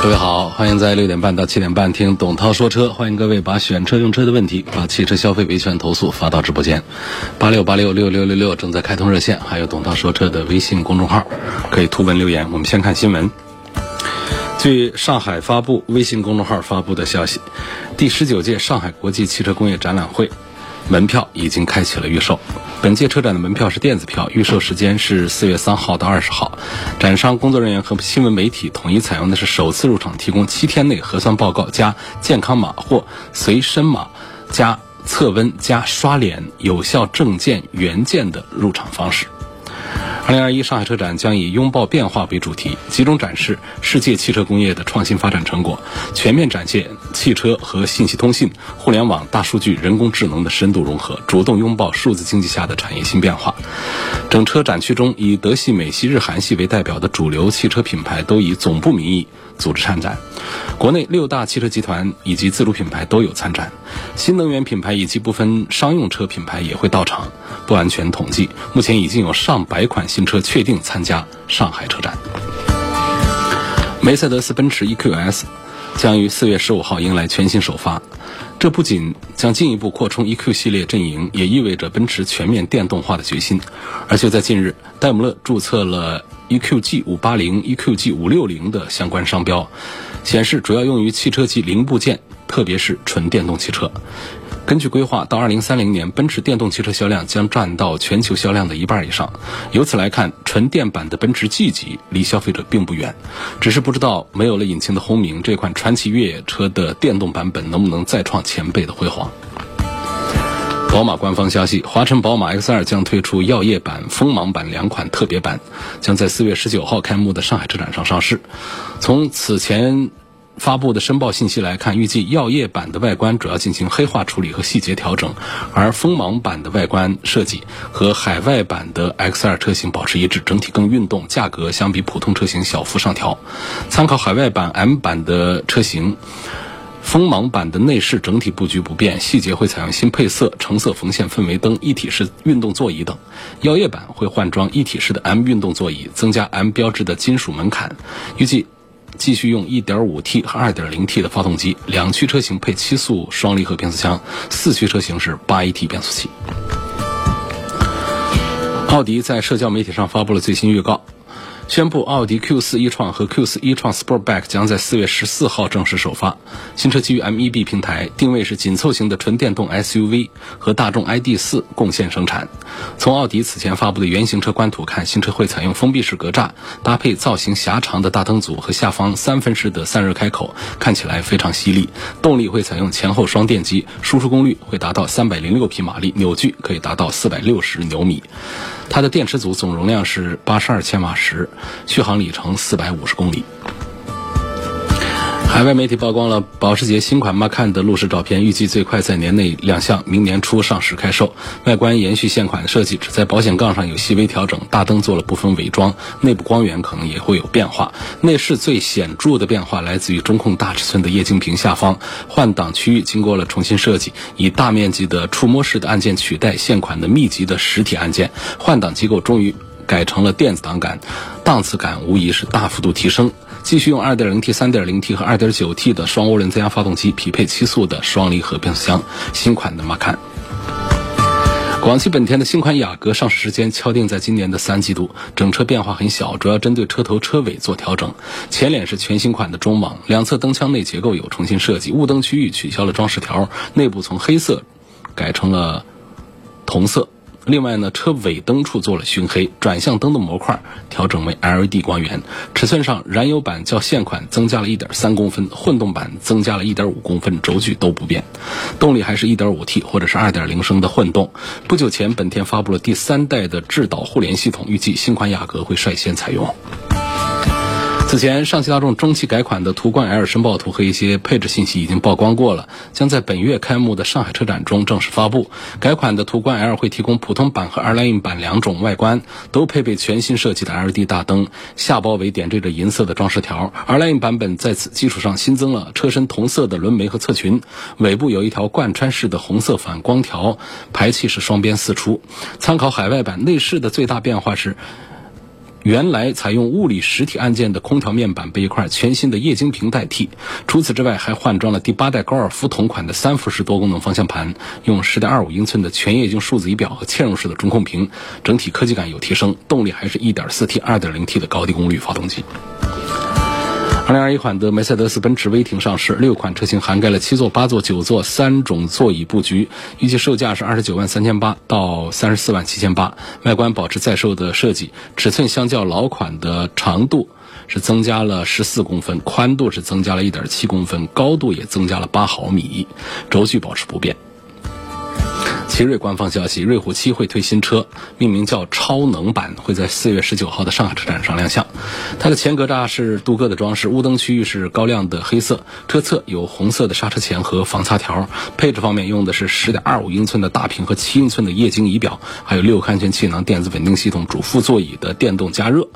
各位好，欢迎在六点半到七点半听董涛说车。欢迎各位把选车用车的问题，把汽车消费维权投诉发到直播间，八六八六六六六六正在开通热线，还有董涛说车的微信公众号，可以图文留言。我们先看新闻。据上海发布微信公众号发布的消息，第十九届上海国际汽车工业展览会门票已经开启了预售。本届车展的门票是电子票，预售时间是四月三号到二十号。展商工作人员和新闻媒体统一采用的是首次入场提供七天内核酸报告加健康码或随身码加测温加刷脸有效证件原件的入场方式。二零二一上海车展将以“拥抱变化”为主题，集中展示世界汽车工业的创新发展成果，全面展现汽车和信息通信、互联网、大数据、人工智能的深度融合，主动拥抱数字经济下的产业新变化。整车展区中，以德系、美系、日韩系为代表的主流汽车品牌都以总部名义组织参展，国内六大汽车集团以及自主品牌都有参展，新能源品牌以及部分商用车品牌也会到场。不完全统计，目前已经有上百款新车确定参加上海车展。梅赛德斯奔驰 EQS 将于四月十五号迎来全新首发，这不仅将进一步扩充 EQ 系列阵营，也意味着奔驰全面电动化的决心。而就在近日，戴姆勒注册了 EQG 五八零、EQG 五六零的相关商标，显示主要用于汽车及零部件，特别是纯电动汽车。根据规划，到二零三零年，奔驰电动汽车销量将占到全球销量的一半以上。由此来看，纯电版的奔驰 G 级离消费者并不远，只是不知道没有了引擎的轰鸣，这款传奇越野车的电动版本能不能再创前辈的辉煌。宝马官方消息，华晨宝马 X2 将推出耀夜版、锋芒版两款特别版，将在四月十九号开幕的上海车展上上市。从此前。发布的申报信息来看，预计耀夜版的外观主要进行黑化处理和细节调整，而锋芒版的外观设计和海外版的 X2 车型保持一致，整体更运动，价格相比普通车型小幅上调。参考海外版 M 版的车型，锋芒版的内饰整体布局不变，细节会采用新配色、橙色缝线氛围灯、一体式运动座椅等。耀夜版会换装一体式的 M 运动座椅，增加 M 标志的金属门槛，预计。继续用 1.5T 和 2.0T 的发动机，两驱车型配七速双离合变速箱，四驱车型是 8AT 变速器。奥迪在社交媒体上发布了最新预告。宣布奥迪 Q4 e 创和 Q4 e 创 Sportback 将在四月十四号正式首发。新车基于 MEB 平台，定位是紧凑型的纯电动 SUV，和大众 ID.4 共线生产。从奥迪此前发布的原型车官图看，新车会采用封闭式格栅，搭配造型狭长的大灯组和下方三分式的散热开口，看起来非常犀利。动力会采用前后双电机，输出功率会达到三百零六匹马力，扭矩可以达到四百六十牛米。它的电池组总容量是八十二千瓦时，续航里程四百五十公里。海外媒体曝光了保时捷新款 Macan 的路试照片，预计最快在年内亮相，明年初上市开售。外观延续现款设计，只在保险杠上有细微调整，大灯做了部分伪装，内部光源可能也会有变化。内饰最显著的变化来自于中控大尺寸的液晶屏下方换挡区域经过了重新设计，以大面积的触摸式的按键取代现款的密集的实体按键，换挡机构终于改成了电子档杆，档次感无疑是大幅度提升。继续用 2.0T、3.0T 和 2.9T 的双涡轮增压发动机，匹配七速的双离合变速箱。新款的 Macan。广汽本田的新款雅阁上市时间敲定在今年的三季度，整车变化很小，主要针对车头车尾做调整。前脸是全新款的中网，两侧灯腔内结构有重新设计，雾灯区域取消了装饰条，内部从黑色改成了铜色。另外呢，车尾灯处做了熏黑，转向灯的模块调整为 LED 光源。尺寸上，燃油版较现款增加了一点三公分，混动版增加了一点五公分，轴距都不变。动力还是一点五 T 或者是二点零升的混动。不久前，本田发布了第三代的智导互联系统，预计新款雅阁会率先采用。此前，上汽大众中期改款的途观 L 申报图和一些配置信息已经曝光过了，将在本月开幕的上海车展中正式发布。改款的途观 L 会提供普通版和 R-Line 版两种外观，都配备全新设计的 LED 大灯，下包围点缀着银色的装饰条。R-Line 版本在此基础上新增了车身同色的轮眉和侧裙，尾部有一条贯穿式的红色反光条，排气是双边四出。参考海外版，内饰的最大变化是。原来采用物理实体按键的空调面板被一块全新的液晶屏代替。除此之外，还换装了第八代高尔夫同款的三辐式多功能方向盘，用十点二五英寸的全液晶数字仪表和嵌入式的中控屏，整体科技感有提升。动力还是一点四 T、二点零 T 的高低功率发动机。二零二一款的梅赛德斯奔驰威霆上市，六款车型涵盖了七座、八座、九座三种座椅布局，预计售价是二十九万三千八到三十四万七千八。外观保持在售的设计，尺寸相较老款的长度是增加了十四公分，宽度是增加了一点七公分，高度也增加了八毫米，轴距保持不变。奇瑞官方消息，瑞虎七会推新车，命名叫超能版，会在四月十九号的上海车展上亮相。它的前格栅是镀铬的装饰，雾灯区域是高亮的黑色，车侧有红色的刹车钳和防擦条。配置方面用的是十点二五英寸的大屏和七英寸的液晶仪表，还有六个安全气囊、电子稳定系统、主副座椅的电动加热。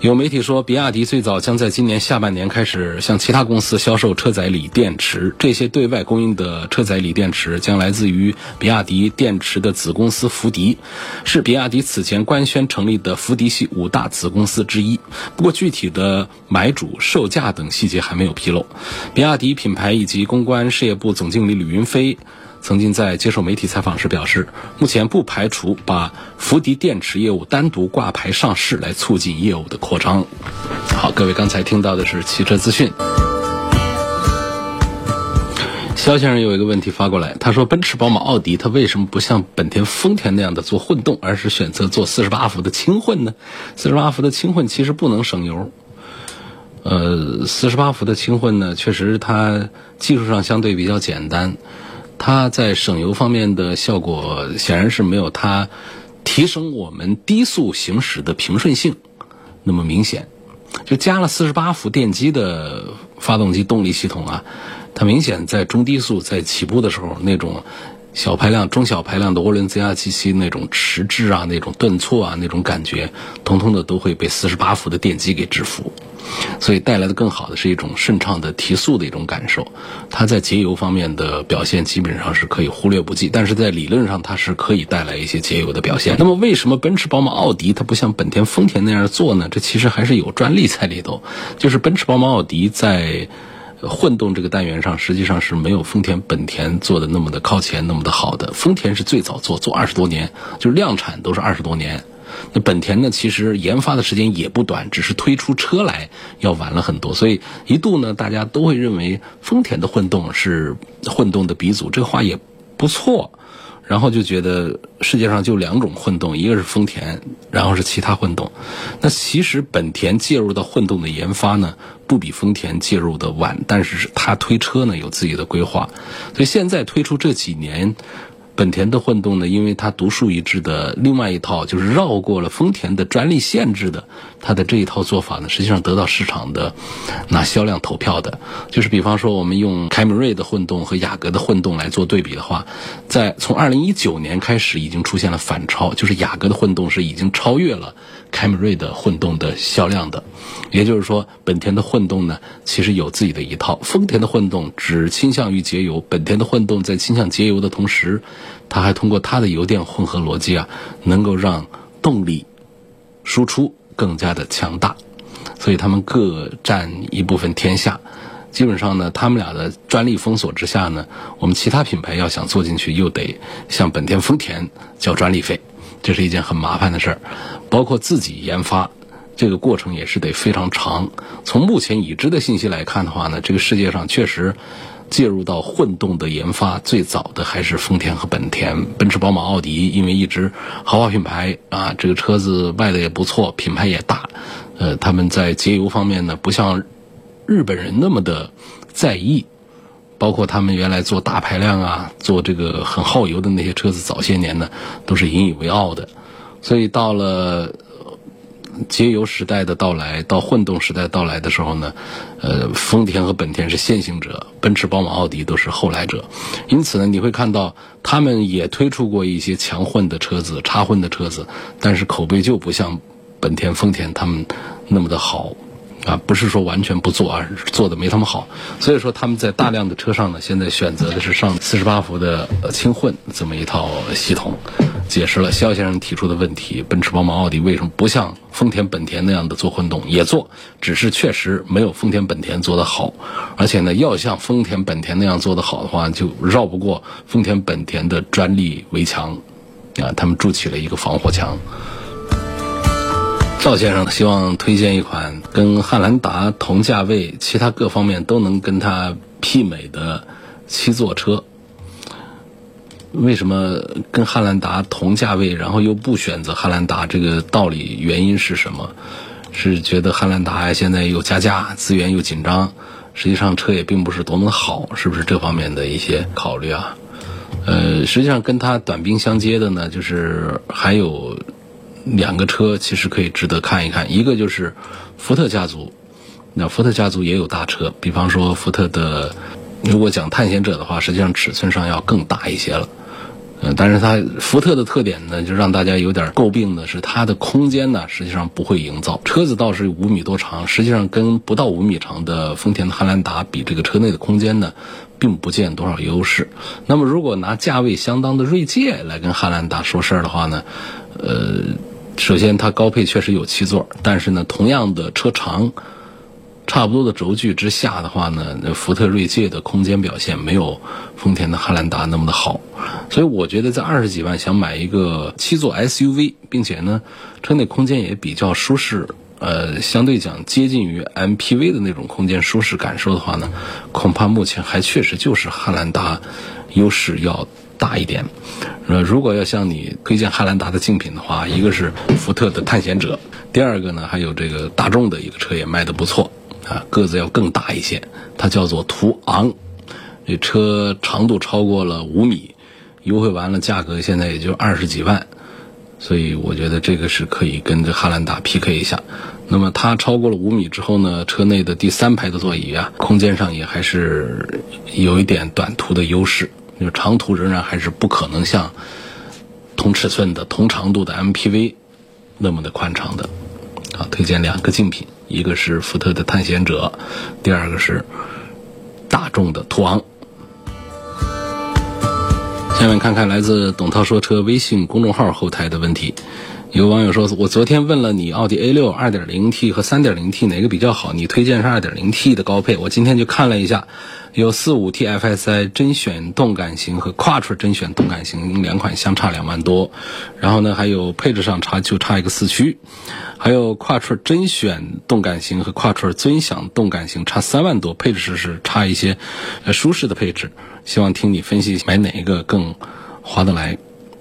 有媒体说，比亚迪最早将在今年下半年开始向其他公司销售车载锂电池。这些对外供应的车载锂电池将来自于比亚迪电池的子公司福迪，是比亚迪此前官宣成立的福迪系五大子公司之一。不过，具体的买主、售价等细节还没有披露。比亚迪品牌以及公关事业部总经理吕云飞。曾经在接受媒体采访时表示，目前不排除把福迪电池业务单独挂牌上市，来促进业务的扩张。好，各位刚才听到的是汽车资讯。肖先生有一个问题发过来，他说：奔驰、宝马、奥迪，它为什么不像本田、丰田那样的做混动，而是选择做四十八伏的轻混呢？四十八伏的轻混其实不能省油。呃，四十八伏的轻混呢，确实它技术上相对比较简单。它在省油方面的效果显然是没有它提升我们低速行驶的平顺性那么明显。就加了四十八伏电机的发动机动力系统啊，它明显在中低速在起步的时候那种小排量、中小排量的涡轮增压机器那种迟滞啊、那种顿挫啊、那种感觉，通通的都会被四十八伏的电机给制服。所以带来的更好的是一种顺畅的提速的一种感受，它在节油方面的表现基本上是可以忽略不计，但是在理论上它是可以带来一些节油的表现。那么为什么奔驰、宝马、奥迪它不像本田、丰田那样做呢？这其实还是有专利在里头，就是奔驰、宝马、奥迪在混动这个单元上实际上是没有丰田、本田做的那么的靠前、那么的好的。丰田是最早做，做二十多年，就是量产都是二十多年。那本田呢？其实研发的时间也不短，只是推出车来要晚了很多。所以一度呢，大家都会认为丰田的混动是混动的鼻祖，这个话也不错。然后就觉得世界上就两种混动，一个是丰田，然后是其他混动。那其实本田介入到混动的研发呢，不比丰田介入的晚，但是他推车呢有自己的规划。所以现在推出这几年。本田的混动呢，因为它独树一帜的另外一套，就是绕过了丰田的专利限制的，它的这一套做法呢，实际上得到市场的拿销量投票的。就是比方说，我们用凯美瑞的混动和雅阁的混动来做对比的话，在从二零一九年开始已经出现了反超，就是雅阁的混动是已经超越了凯美瑞的混动的销量的。也就是说，本田的混动呢，其实有自己的一套。丰田的混动只倾向于节油，本田的混动在倾向节油的同时。它还通过它的油电混合逻辑啊，能够让动力输出更加的强大，所以他们各占一部分天下。基本上呢，他们俩的专利封锁之下呢，我们其他品牌要想做进去，又得向本田、丰田交专利费，这是一件很麻烦的事儿。包括自己研发，这个过程也是得非常长。从目前已知的信息来看的话呢，这个世界上确实。介入到混动的研发最早的还是丰田和本田，奔驰、宝马、奥迪，因为一直豪华品牌啊，这个车子卖的也不错，品牌也大，呃，他们在节油方面呢，不像日本人那么的在意，包括他们原来做大排量啊，做这个很耗油的那些车子，早些年呢都是引以为傲的，所以到了节油时代的到来到混动时代到来的时候呢，呃，丰田和本田是先行者，奔驰、宝马、奥迪都是后来者。因此呢，你会看到他们也推出过一些强混的车子、插混的车子，但是口碑就不像本田、丰田他们那么的好。啊，不是说完全不做，而是做的没他们好。所以说他们在大量的车上呢，现在选择的是上四十八伏的轻混这么一套系统，解释了肖先生提出的问题：奔驰、宝马、奥迪为什么不像丰田、本田那样的做混动？也做，只是确实没有丰田、本田做得好。而且呢，要像丰田、本田那样做得好的话，就绕不过丰田、本田的专利围墙，啊，他们筑起了一个防火墙。赵先生希望推荐一款跟汉兰达同价位、其他各方面都能跟它媲美的七座车。为什么跟汉兰达同价位，然后又不选择汉兰达？这个道理原因是什么？是觉得汉兰达现在又加价，资源又紧张，实际上车也并不是多么的好，是不是这方面的一些考虑啊？呃，实际上跟它短兵相接的呢，就是还有。两个车其实可以值得看一看，一个就是福特家族，那福特家族也有大车，比方说福特的，如果讲探险者的话，实际上尺寸上要更大一些了，嗯，但是它福特的特点呢，就让大家有点诟病的是它的空间呢，实际上不会营造，车子倒是五米多长，实际上跟不到五米长的丰田的汉兰达比，这个车内的空间呢，并不见多少优势。那么如果拿价位相当的锐界来跟汉兰达说事儿的话呢，呃。首先，它高配确实有七座，但是呢，同样的车长，差不多的轴距之下的话呢，福特锐界的空间表现没有丰田的汉兰达那么的好。所以，我觉得在二十几万想买一个七座 SUV，并且呢，车内空间也比较舒适，呃，相对讲接近于 MPV 的那种空间舒适感受的话呢，恐怕目前还确实就是汉兰达优势要。大一点，呃，如果要向你推荐汉兰达的竞品的话，一个是福特的探险者，第二个呢还有这个大众的一个车也卖的不错，啊，个子要更大一些，它叫做途昂，这车长度超过了五米，优惠完了价格现在也就二十几万，所以我觉得这个是可以跟这汉兰达 PK 一下。那么它超过了五米之后呢，车内的第三排的座椅啊，空间上也还是有一点短途的优势。就长途仍然还是不可能像同尺寸的、同长度的 MPV 那么的宽敞的。啊，推荐两个竞品，一个是福特的探险者，第二个是大众的途昂。下面看看来自董涛说车微信公众号后台的问题。有网友说：“我昨天问了你，奥迪 A 六 2.0T 和 3.0T 哪个比较好？你推荐是 2.0T 的高配。我今天就看了一下。”有四五 T FSI 甄选动感型和 Quattro 甄选动感型两款相差两万多，然后呢还有配置上差就差一个四驱，还有 Quattro 甄选动感型和 Quattro 尊享动感型差三万多，配置是差一些，呃舒适的配置，希望听你分析买哪一个更划得来。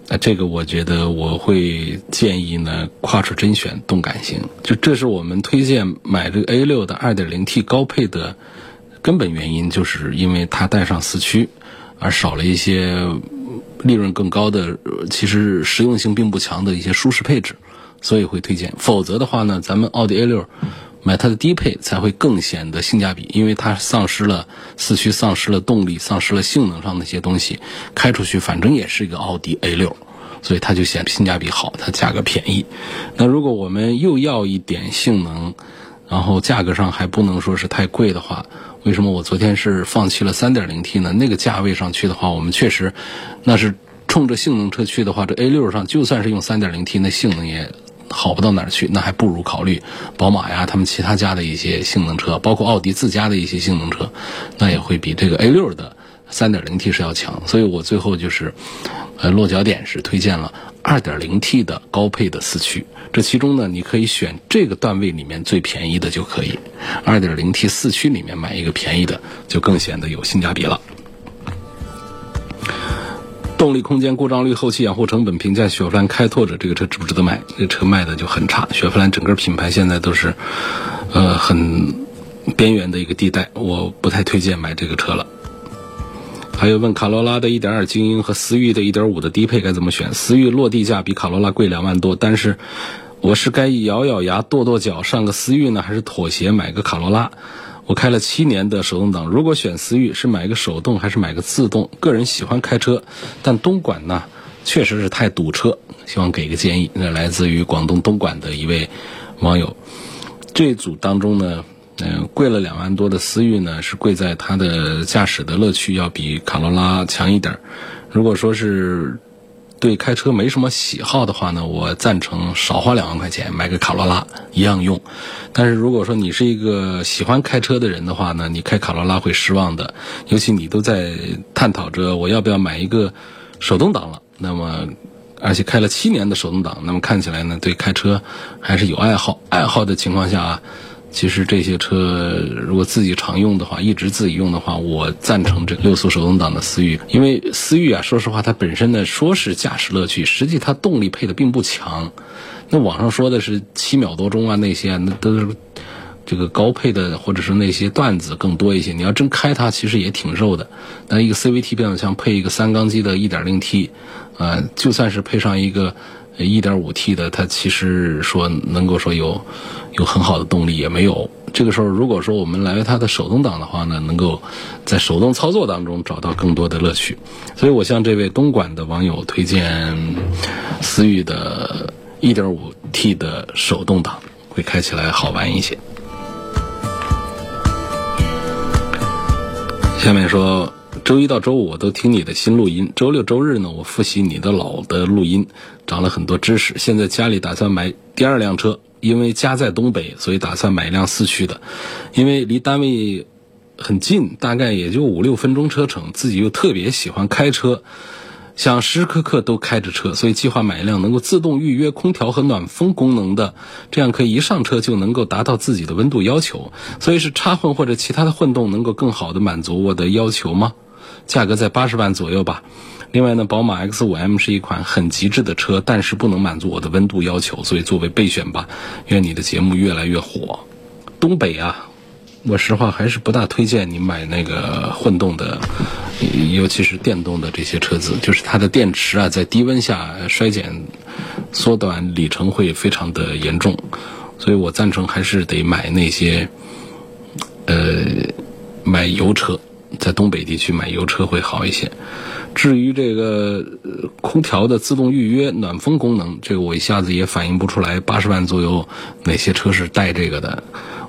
那这个我觉得我会建议呢跨出甄选动感型，就这是我们推荐买这个 A 六的 2.0T 高配的。根本原因就是因为它带上四驱，而少了一些利润更高的，其实实用性并不强的一些舒适配置，所以会推荐。否则的话呢，咱们奥迪 A 六买它的低配才会更显得性价比，因为它丧失了四驱，丧失了动力，丧失了性能上的一些东西，开出去反正也是一个奥迪 A 六，所以它就显得性价比好，它价格便宜。那如果我们又要一点性能，然后价格上还不能说是太贵的话。为什么我昨天是放弃了 3.0T 呢？那个价位上去的话，我们确实，那是冲着性能车去的话，这 A6 上就算是用 3.0T，那性能也好不到哪儿去。那还不如考虑宝马呀，他们其他家的一些性能车，包括奥迪自家的一些性能车，那也会比这个 A6 的 3.0T 是要强。所以我最后就是，呃，落脚点是推荐了 2.0T 的高配的四驱。这其中呢，你可以选这个段位里面最便宜的就可以，2.0T 四驱里面买一个便宜的，就更显得有性价比了。动力空间、故障率、后期养护成本评价，雪佛兰开拓者这个车值不值得买？这个车卖的就很差。雪佛兰整个品牌现在都是，呃，很边缘的一个地带，我不太推荐买这个车了。还有问卡罗拉的1.2精英和思域的1.5的低配该怎么选？思域落地价比卡罗拉贵两万多，但是我是该咬咬牙跺跺脚上个思域呢，还是妥协买个卡罗拉？我开了七年的手动挡，如果选思域，是买个手动还是买个自动？个人喜欢开车，但东莞呢，确实是太堵车，希望给个建议。那来自于广东东莞的一位网友，这组当中呢。嗯，贵了两万多的思域呢，是贵在它的驾驶的乐趣要比卡罗拉强一点儿。如果说是对开车没什么喜好的话呢，我赞成少花两万块钱买个卡罗拉一样用。但是如果说你是一个喜欢开车的人的话呢，你开卡罗拉会失望的。尤其你都在探讨着我要不要买一个手动挡了，那么而且开了七年的手动挡，那么看起来呢，对开车还是有爱好。爱好的情况下啊。其实这些车如果自己常用的话，一直自己用的话，我赞成这个六速手动挡的思域，因为思域啊，说实话，它本身呢说是驾驶乐趣，实际它动力配的并不强。那网上说的是七秒多钟啊，那些那都是这个高配的，或者是那些段子更多一些。你要真开它，其实也挺肉的。那一个 CVT 变速箱配一个三缸机的 1.0T，啊，就算是配上一个。一点五 T 的，它其实说能够说有有很好的动力也没有。这个时候，如果说我们来它的手动挡的话呢，能够在手动操作当中找到更多的乐趣。所以我向这位东莞的网友推荐思域的一点五 T 的手动挡，会开起来好玩一些。下面说。周一到周五我都听你的新录音，周六周日呢我复习你的老的录音，长了很多知识。现在家里打算买第二辆车，因为家在东北，所以打算买一辆四驱的，因为离单位很近，大概也就五六分钟车程。自己又特别喜欢开车，想时时刻刻都开着车，所以计划买一辆能够自动预约空调和暖风功能的，这样可以一上车就能够达到自己的温度要求。所以是插混或者其他的混动能够更好的满足我的要求吗？价格在八十万左右吧。另外呢，宝马 X5M 是一款很极致的车，但是不能满足我的温度要求，所以作为备选吧。愿你的节目越来越火。东北啊，我实话还是不大推荐你买那个混动的，尤其是电动的这些车子，就是它的电池啊，在低温下衰减、缩短里程会非常的严重，所以我赞成还是得买那些，呃，买油车。在东北地区买油车会好一些。至于这个空调的自动预约暖风功能，这个我一下子也反应不出来。八十万左右哪些车是带这个的？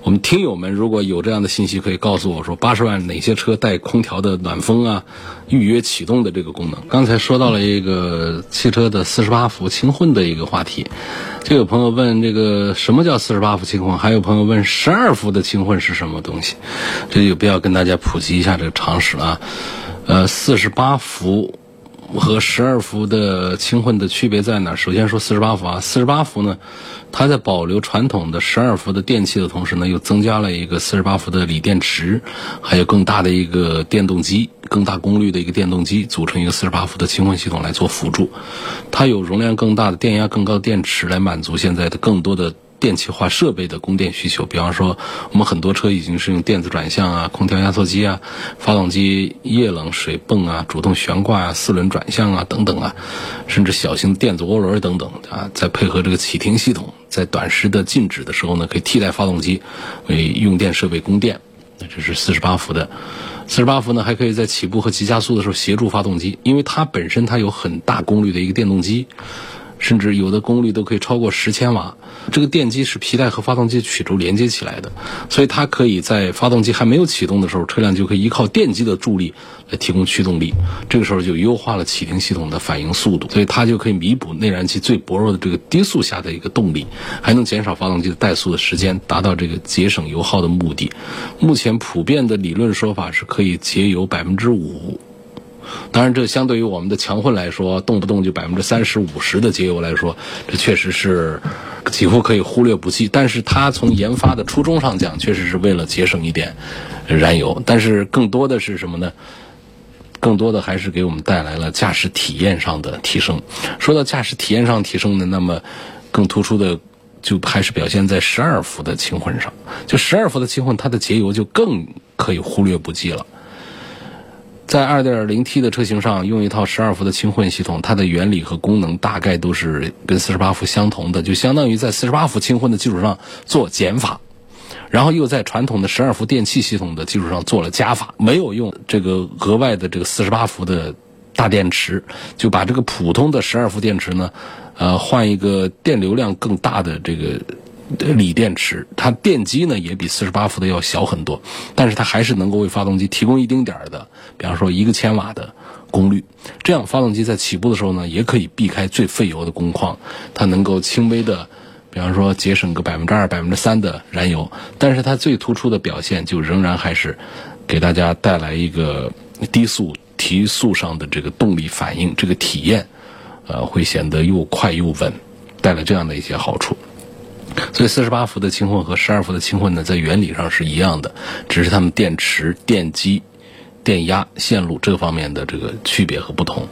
我们听友们如果有这样的信息，可以告诉我说八十万哪些车带空调的暖风啊、预约启动的这个功能。刚才说到了一个汽车的四十八伏轻混的一个话题，就有朋友问这个什么叫四十八伏轻混，还有朋友问十二伏的轻混是什么东西，这有必要跟大家普及一下这个常识啊。呃，四十八伏。和十二伏的轻混的区别在哪？首先说四十八伏啊，四十八伏呢，它在保留传统的十二伏的电器的同时呢，又增加了一个四十八伏的锂电池，还有更大的一个电动机，更大功率的一个电动机，组成一个四十八伏的轻混系统来做辅助。它有容量更大的、电压更高的电池来满足现在的更多的。电气化设备的供电需求，比方说，我们很多车已经是用电子转向啊、空调压缩机啊、发动机液冷水泵啊、主动悬挂啊、四轮转向啊等等啊，甚至小型电子涡轮等等啊，再配合这个启停系统，在短时的静止的时候呢，可以替代发动机为用电设备供电。那这是四十八伏的，四十八伏呢，还可以在起步和急加速的时候协助发动机，因为它本身它有很大功率的一个电动机。甚至有的功率都可以超过十千瓦。这个电机是皮带和发动机曲轴连接起来的，所以它可以在发动机还没有启动的时候，车辆就可以依靠电机的助力来提供驱动力。这个时候就优化了启停系统的反应速度，所以它就可以弥补内燃机最薄弱的这个低速下的一个动力，还能减少发动机的怠速的时间，达到这个节省油耗的目的。目前普遍的理论说法是可以节油百分之五。当然，这相对于我们的强混来说，动不动就百分之三十五十的节油来说，这确实是几乎可以忽略不计。但是它从研发的初衷上讲，确实是为了节省一点燃油。但是更多的是什么呢？更多的还是给我们带来了驾驶体验上的提升。说到驾驶体验上提升呢，那么更突出的就还是表现在十二伏的轻混上。就十二伏的轻混，它的节油就更可以忽略不计了。在 2.0T 的车型上用一套12伏的轻混系统，它的原理和功能大概都是跟48伏相同的，就相当于在48伏轻混的基础上做减法。然后又在传统的十二伏电器系统的基础上做了加法，没有用这个额外的这个四十八伏的大电池，就把这个普通的十二伏电池呢，呃，换一个电流量更大的这个锂电池，它电机呢也比四十八伏的要小很多，但是它还是能够为发动机提供一丁点儿的，比方说一个千瓦的功率，这样发动机在起步的时候呢，也可以避开最费油的工况，它能够轻微的。比方说节省个百分之二、百分之三的燃油，但是它最突出的表现就仍然还是给大家带来一个低速提速上的这个动力反应，这个体验，呃，会显得又快又稳，带来这样的一些好处。所以四十八伏的轻混和十二伏的轻混呢，在原理上是一样的，只是它们电池、电机、电压、线路这方面的这个区别和不同。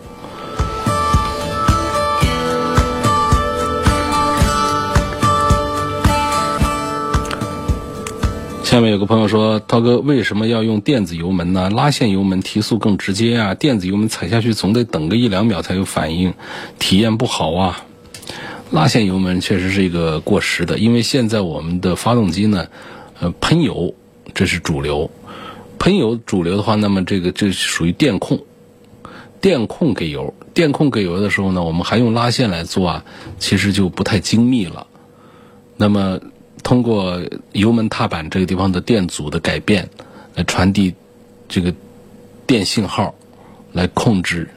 下面有个朋友说：“涛哥，为什么要用电子油门呢？拉线油门提速更直接啊！电子油门踩下去总得等个一两秒才有反应，体验不好啊！拉线油门确实是一个过时的，因为现在我们的发动机呢，呃，喷油这是主流，喷油主流的话，那么这个这属于电控，电控给油，电控给油的时候呢，我们还用拉线来做啊，其实就不太精密了。那么。”通过油门踏板这个地方的电阻的改变，来传递这个电信号，来控制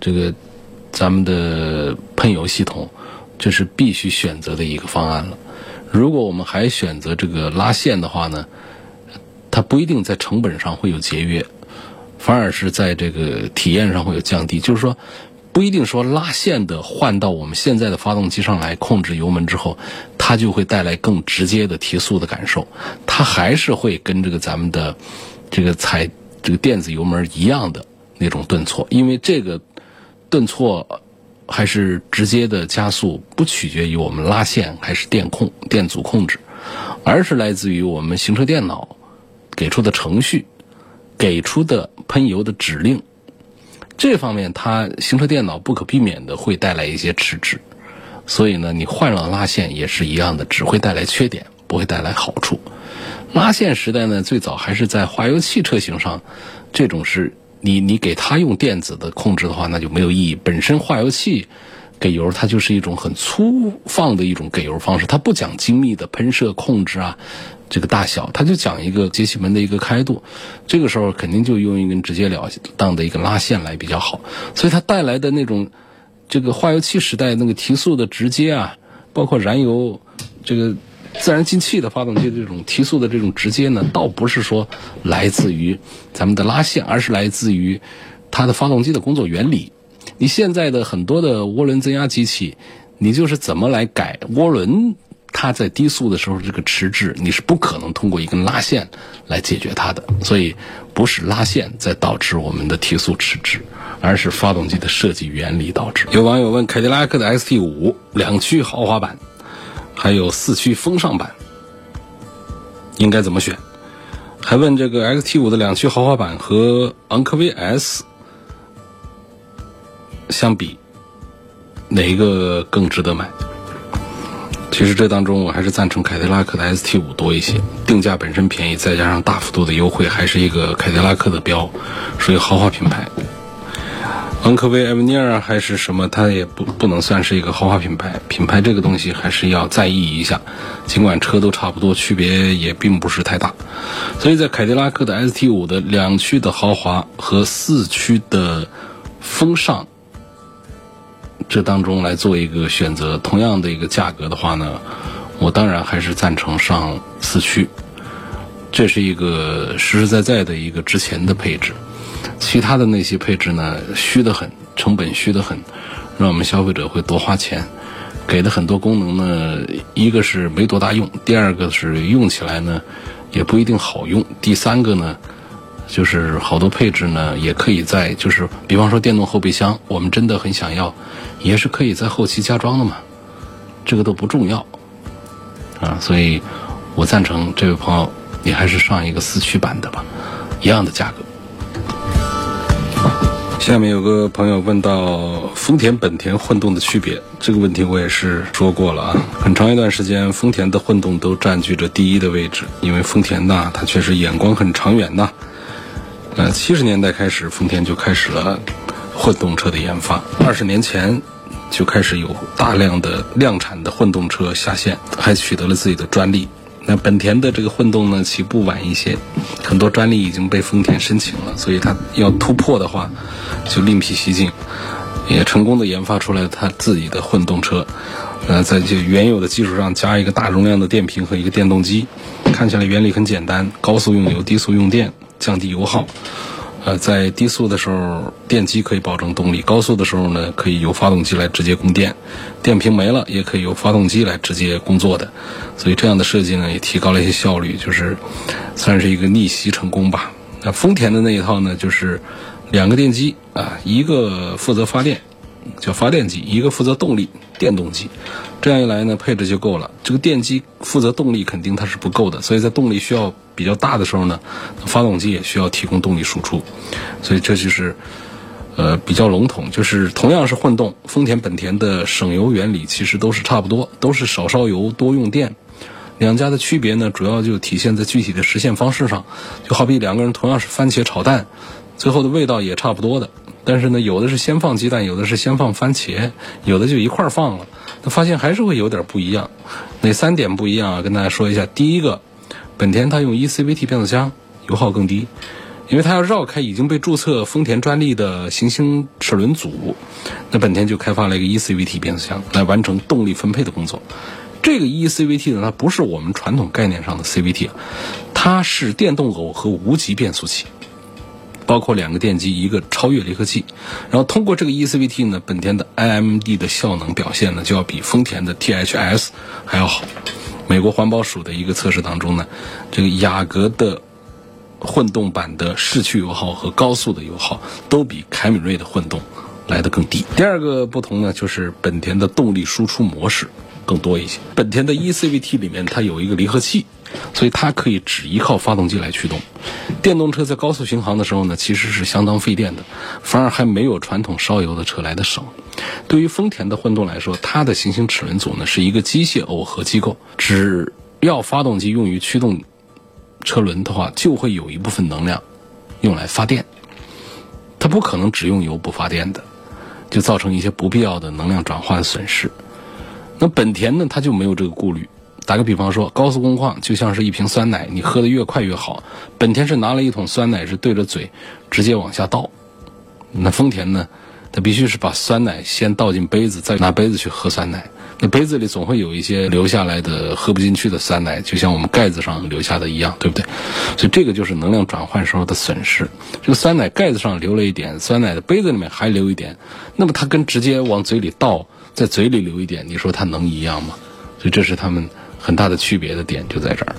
这个咱们的喷油系统，这是必须选择的一个方案了。如果我们还选择这个拉线的话呢，它不一定在成本上会有节约，反而是在这个体验上会有降低。就是说。不一定说拉线的换到我们现在的发动机上来控制油门之后，它就会带来更直接的提速的感受。它还是会跟这个咱们的这个踩这个电子油门一样的那种顿挫，因为这个顿挫还是直接的加速，不取决于我们拉线还是电控电阻控制，而是来自于我们行车电脑给出的程序给出的喷油的指令。这方面，它行车电脑不可避免的会带来一些迟滞，所以呢，你换了拉线也是一样的，只会带来缺点，不会带来好处。拉线时代呢，最早还是在化油器车型上，这种是你你给它用电子的控制的话，那就没有意义。本身化油器给油，它就是一种很粗放的一种给油方式，它不讲精密的喷射控制啊。这个大小，它就讲一个节气门的一个开度，这个时候肯定就用一根直接了当的一个拉线来比较好。所以它带来的那种这个化油器时代那个提速的直接啊，包括燃油这个自然进气的发动机的这种提速的这种直接呢，倒不是说来自于咱们的拉线，而是来自于它的发动机的工作原理。你现在的很多的涡轮增压机器，你就是怎么来改涡轮？它在低速的时候，这个迟滞你是不可能通过一根拉线来解决它的，所以不是拉线在导致我们的提速迟滞，而是发动机的设计原理导致。有网友问：凯迪拉克的 XT 五两驱豪华版，还有四驱风尚版，应该怎么选？还问这个 XT 五的两驱豪华版和昂科威 S 相比，哪一个更值得买？其实这当中，我还是赞成凯迪拉克的 ST 五多一些，定价本身便宜，再加上大幅度的优惠，还是一个凯迪拉克的标，属于豪华品牌。昂科威、艾维尼尔还是什么，它也不不能算是一个豪华品牌。品牌这个东西还是要在意一下，尽管车都差不多，区别也并不是太大。所以在凯迪拉克的 ST 五的两驱的豪华和四驱的风尚。这当中来做一个选择，同样的一个价格的话呢，我当然还是赞成上四驱，这是一个实实在在的一个值钱的配置。其他的那些配置呢，虚得很，成本虚得很，让我们消费者会多花钱。给的很多功能呢，一个是没多大用，第二个是用起来呢也不一定好用，第三个呢。就是好多配置呢，也可以在就是，比方说电动后备箱，我们真的很想要，也是可以在后期加装的嘛，这个都不重要，啊，所以我赞成这位朋友，你还是上一个四驱版的吧，一样的价格。下面有个朋友问到丰田、本田混动的区别，这个问题我也是说过了啊。很长一段时间，丰田的混动都占据着第一的位置，因为丰田呐，它确实眼光很长远呐。呃，七十年代开始，丰田就开始了混动车的研发，二十年前就开始有大量的量产的混动车下线，还取得了自己的专利。那本田的这个混动呢，起步晚一些，很多专利已经被丰田申请了，所以它要突破的话，就另辟蹊径，也成功的研发出来它自己的混动车，呃，在这原有的基础上加一个大容量的电瓶和一个电动机，看起来原理很简单，高速用油，低速用电，降低油耗。呃，在低速的时候，电机可以保证动力；高速的时候呢，可以由发动机来直接供电。电瓶没了，也可以由发动机来直接工作的。所以这样的设计呢，也提高了一些效率，就是算是一个逆袭成功吧。那丰田的那一套呢，就是两个电机啊，一个负责发电。叫发电机，一个负责动力，电动机，这样一来呢，配置就够了。这个电机负责动力，肯定它是不够的，所以在动力需要比较大的时候呢，发动机也需要提供动力输出。所以这就是，呃，比较笼统，就是同样是混动，丰田、本田的省油原理其实都是差不多，都是少烧油、多用电。两家的区别呢，主要就体现在具体的实现方式上。就好比两个人同样是番茄炒蛋，最后的味道也差不多的。但是呢，有的是先放鸡蛋，有的是先放番茄，有的就一块儿放了，那发现还是会有点不一样。哪三点不一样啊？跟大家说一下。第一个，本田它用 eCVT 变速箱，油耗更低，因为它要绕开已经被注册丰田专利的行星齿轮组，那本田就开发了一个 eCVT 变速箱来完成动力分配的工作。这个 eCVT 呢，它不是我们传统概念上的 CVT，它是电动耦合无级变速器。包括两个电机，一个超越离合器，然后通过这个 eCVT 呢，本田的 iMD 的效能表现呢就要比丰田的 THS 还要好。美国环保署的一个测试当中呢，这个雅阁的混动版的市区油耗和高速的油耗都比凯美瑞的混动来的更低。第二个不同呢，就是本田的动力输出模式更多一些。本田的 eCVT 里面它有一个离合器。所以它可以只依靠发动机来驱动。电动车在高速巡航的时候呢，其实是相当费电的，反而还没有传统烧油的车来的省。对于丰田的混动来说，它的行星齿轮组呢是一个机械耦合机构，只要发动机用于驱动车轮的话，就会有一部分能量用来发电。它不可能只用油不发电的，就造成一些不必要的能量转换损失。那本田呢，它就没有这个顾虑。打个比方说，高速工况就像是一瓶酸奶，你喝得越快越好。本田是拿了一桶酸奶，是对着嘴直接往下倒。那丰田呢，它必须是把酸奶先倒进杯子，再拿杯子去喝酸奶。那杯子里总会有一些留下来的喝不进去的酸奶，就像我们盖子上留下的一样，对不对？所以这个就是能量转换时候的损失。这个酸奶盖子上留了一点，酸奶的杯子里面还留一点，那么它跟直接往嘴里倒，在嘴里留一点，你说它能一样吗？所以这是他们。很大的区别的点就在这儿。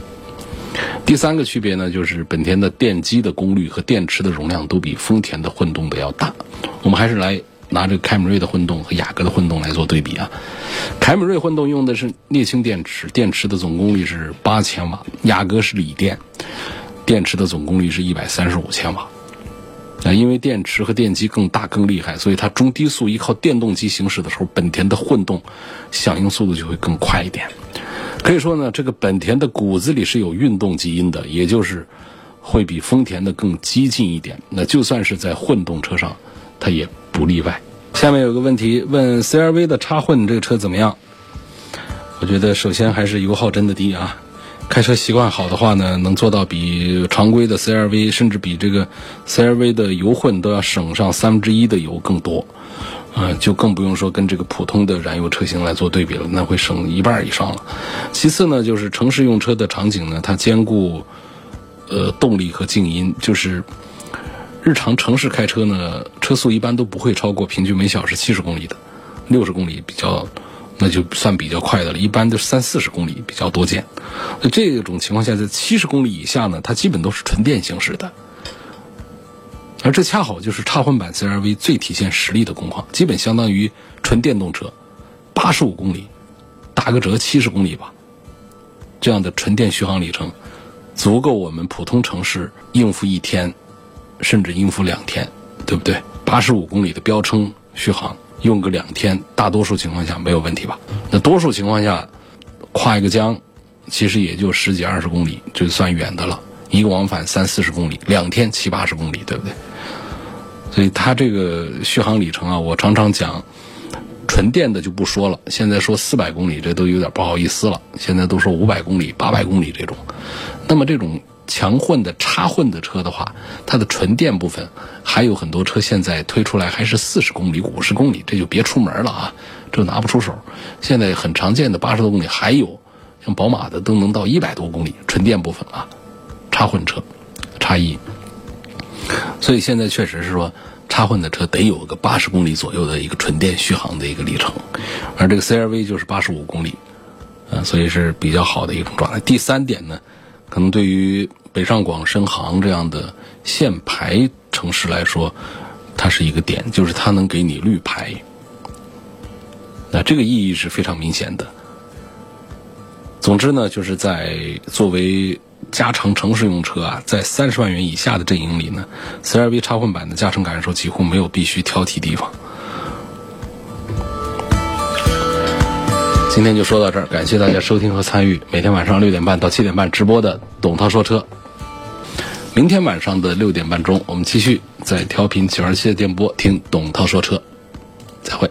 第三个区别呢，就是本田的电机的功率和电池的容量都比丰田的混动的要大。我们还是来拿这个凯美瑞的混动和雅阁的混动来做对比啊。凯美瑞混动用的是镍氢电池，电池的总功率是八千瓦；雅阁是锂电，电池的总功率是一百三十五千瓦。啊，因为电池和电机更大更厉害，所以它中低速依靠电动机行驶的时候，本田的混动响应速度就会更快一点。可以说呢，这个本田的骨子里是有运动基因的，也就是会比丰田的更激进一点。那就算是在混动车上，它也不例外。下面有个问题问 CRV 的插混这个车怎么样？我觉得首先还是油耗真的低啊。开车习惯好的话呢，能做到比常规的 CRV，甚至比这个 CRV 的油混都要省上三分之一的油更多。嗯，就更不用说跟这个普通的燃油车型来做对比了，那会省一半以上了。其次呢，就是城市用车的场景呢，它兼顾呃动力和静音，就是日常城市开车呢，车速一般都不会超过平均每小时七十公里的，六十公里比较，那就算比较快的了，一般都是三四十公里比较多见。那这种情况下，在七十公里以下呢，它基本都是纯电行驶的。而这恰好就是插混版 CRV 最体现实力的工况，基本相当于纯电动车，八十五公里，打个折七十公里吧，这样的纯电续航里程，足够我们普通城市应付一天，甚至应付两天，对不对？八十五公里的标称续航，用个两天，大多数情况下没有问题吧？那多数情况下，跨一个江，其实也就十几二十公里，就算远的了。一个往返三四十公里，两天七八十公里，对不对？所以它这个续航里程啊，我常常讲，纯电的就不说了，现在说四百公里，这都有点不好意思了。现在都说五百公里、八百公里这种。那么这种强混的插混的车的话，它的纯电部分还有很多车现在推出来还是四十公里、五十公里，这就别出门了啊，这拿不出手。现在很常见的八十多公里，还有像宝马的都能到一百多公里纯电部分啊。插混车，差异，所以现在确实是说，插混的车得有个八十公里左右的一个纯电续航的一个里程，而这个 CRV 就是八十五公里，啊，所以是比较好的一种状态。第三点呢，可能对于北上广深杭这样的限牌城市来说，它是一个点，就是它能给你绿牌，那这个意义是非常明显的。总之呢，就是在作为。加长城市用车啊，在三十万元以下的阵营里呢，CRV 插混版的驾乘感受几乎没有必须挑剔地方。今天就说到这儿，感谢大家收听和参与每天晚上六点半到七点半直播的董涛说车。明天晚上的六点半钟，我们继续在调频九二七的电波听董涛说车，再会。